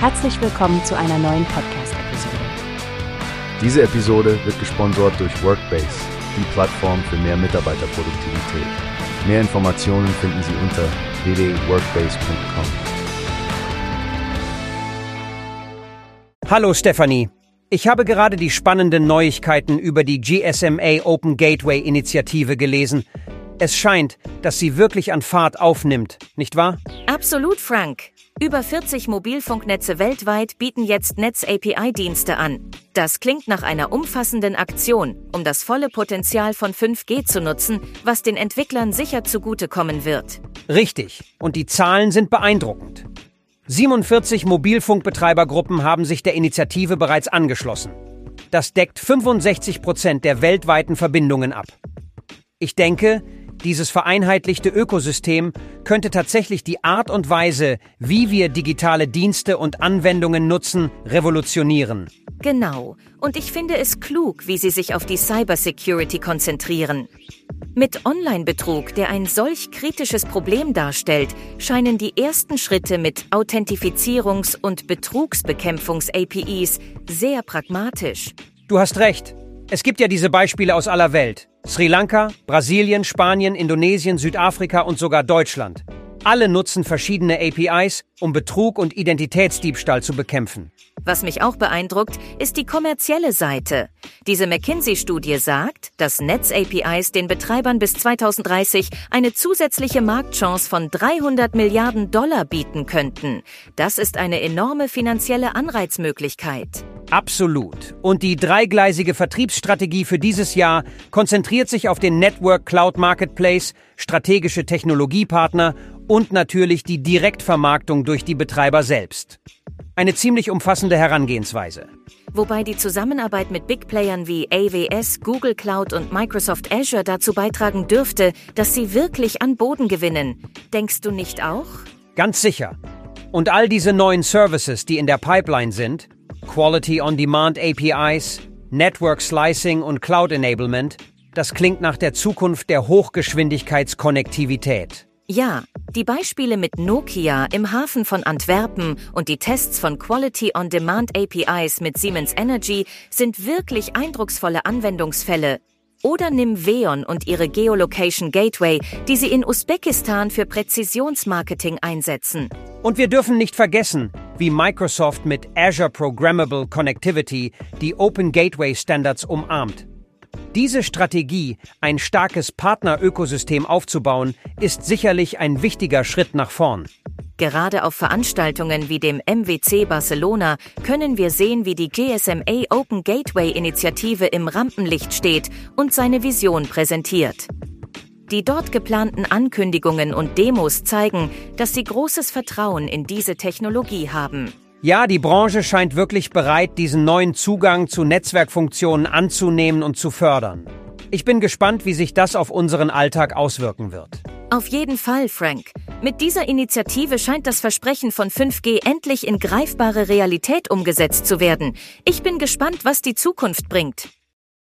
Herzlich willkommen zu einer neuen Podcast-Episode. Diese Episode wird gesponsert durch Workbase, die Plattform für mehr Mitarbeiterproduktivität. Mehr Informationen finden Sie unter www.workbase.com. Hallo Stefanie. Ich habe gerade die spannenden Neuigkeiten über die GSMA Open Gateway Initiative gelesen. Es scheint, dass sie wirklich an Fahrt aufnimmt, nicht wahr? Absolut, Frank. Über 40 Mobilfunknetze weltweit bieten jetzt Netz-API-Dienste an. Das klingt nach einer umfassenden Aktion, um das volle Potenzial von 5G zu nutzen, was den Entwicklern sicher zugutekommen wird. Richtig. Und die Zahlen sind beeindruckend. 47 Mobilfunkbetreibergruppen haben sich der Initiative bereits angeschlossen. Das deckt 65 Prozent der weltweiten Verbindungen ab. Ich denke, dieses vereinheitlichte Ökosystem könnte tatsächlich die Art und Weise, wie wir digitale Dienste und Anwendungen nutzen, revolutionieren. Genau. Und ich finde es klug, wie sie sich auf die Cybersecurity konzentrieren. Mit Online-Betrug, der ein solch kritisches Problem darstellt, scheinen die ersten Schritte mit Authentifizierungs- und Betrugsbekämpfungs-APIs sehr pragmatisch. Du hast recht. Es gibt ja diese Beispiele aus aller Welt. Sri Lanka, Brasilien, Spanien, Indonesien, Südafrika und sogar Deutschland. Alle nutzen verschiedene APIs, um Betrug und Identitätsdiebstahl zu bekämpfen. Was mich auch beeindruckt, ist die kommerzielle Seite. Diese McKinsey-Studie sagt, dass Netz-APIs den Betreibern bis 2030 eine zusätzliche Marktchance von 300 Milliarden Dollar bieten könnten. Das ist eine enorme finanzielle Anreizmöglichkeit. Absolut. Und die dreigleisige Vertriebsstrategie für dieses Jahr konzentriert sich auf den Network Cloud Marketplace, strategische Technologiepartner und natürlich die Direktvermarktung durch die Betreiber selbst. Eine ziemlich umfassende Herangehensweise. Wobei die Zusammenarbeit mit Big Playern wie AWS, Google Cloud und Microsoft Azure dazu beitragen dürfte, dass sie wirklich an Boden gewinnen. Denkst du nicht auch? Ganz sicher. Und all diese neuen Services, die in der Pipeline sind, Quality on Demand APIs, Network Slicing und Cloud Enablement, das klingt nach der Zukunft der Hochgeschwindigkeitskonnektivität. Ja, die Beispiele mit Nokia im Hafen von Antwerpen und die Tests von Quality on Demand APIs mit Siemens Energy sind wirklich eindrucksvolle Anwendungsfälle. Oder nimm Veon und ihre Geolocation Gateway, die sie in Usbekistan für Präzisionsmarketing einsetzen. Und wir dürfen nicht vergessen, wie Microsoft mit Azure Programmable Connectivity die Open Gateway Standards umarmt. Diese Strategie, ein starkes Partnerökosystem aufzubauen, ist sicherlich ein wichtiger Schritt nach vorn. Gerade auf Veranstaltungen wie dem MWC Barcelona können wir sehen, wie die GSMA Open Gateway Initiative im Rampenlicht steht und seine Vision präsentiert. Die dort geplanten Ankündigungen und Demos zeigen, dass sie großes Vertrauen in diese Technologie haben. Ja, die Branche scheint wirklich bereit, diesen neuen Zugang zu Netzwerkfunktionen anzunehmen und zu fördern. Ich bin gespannt, wie sich das auf unseren Alltag auswirken wird. Auf jeden Fall, Frank. Mit dieser Initiative scheint das Versprechen von 5G endlich in greifbare Realität umgesetzt zu werden. Ich bin gespannt, was die Zukunft bringt.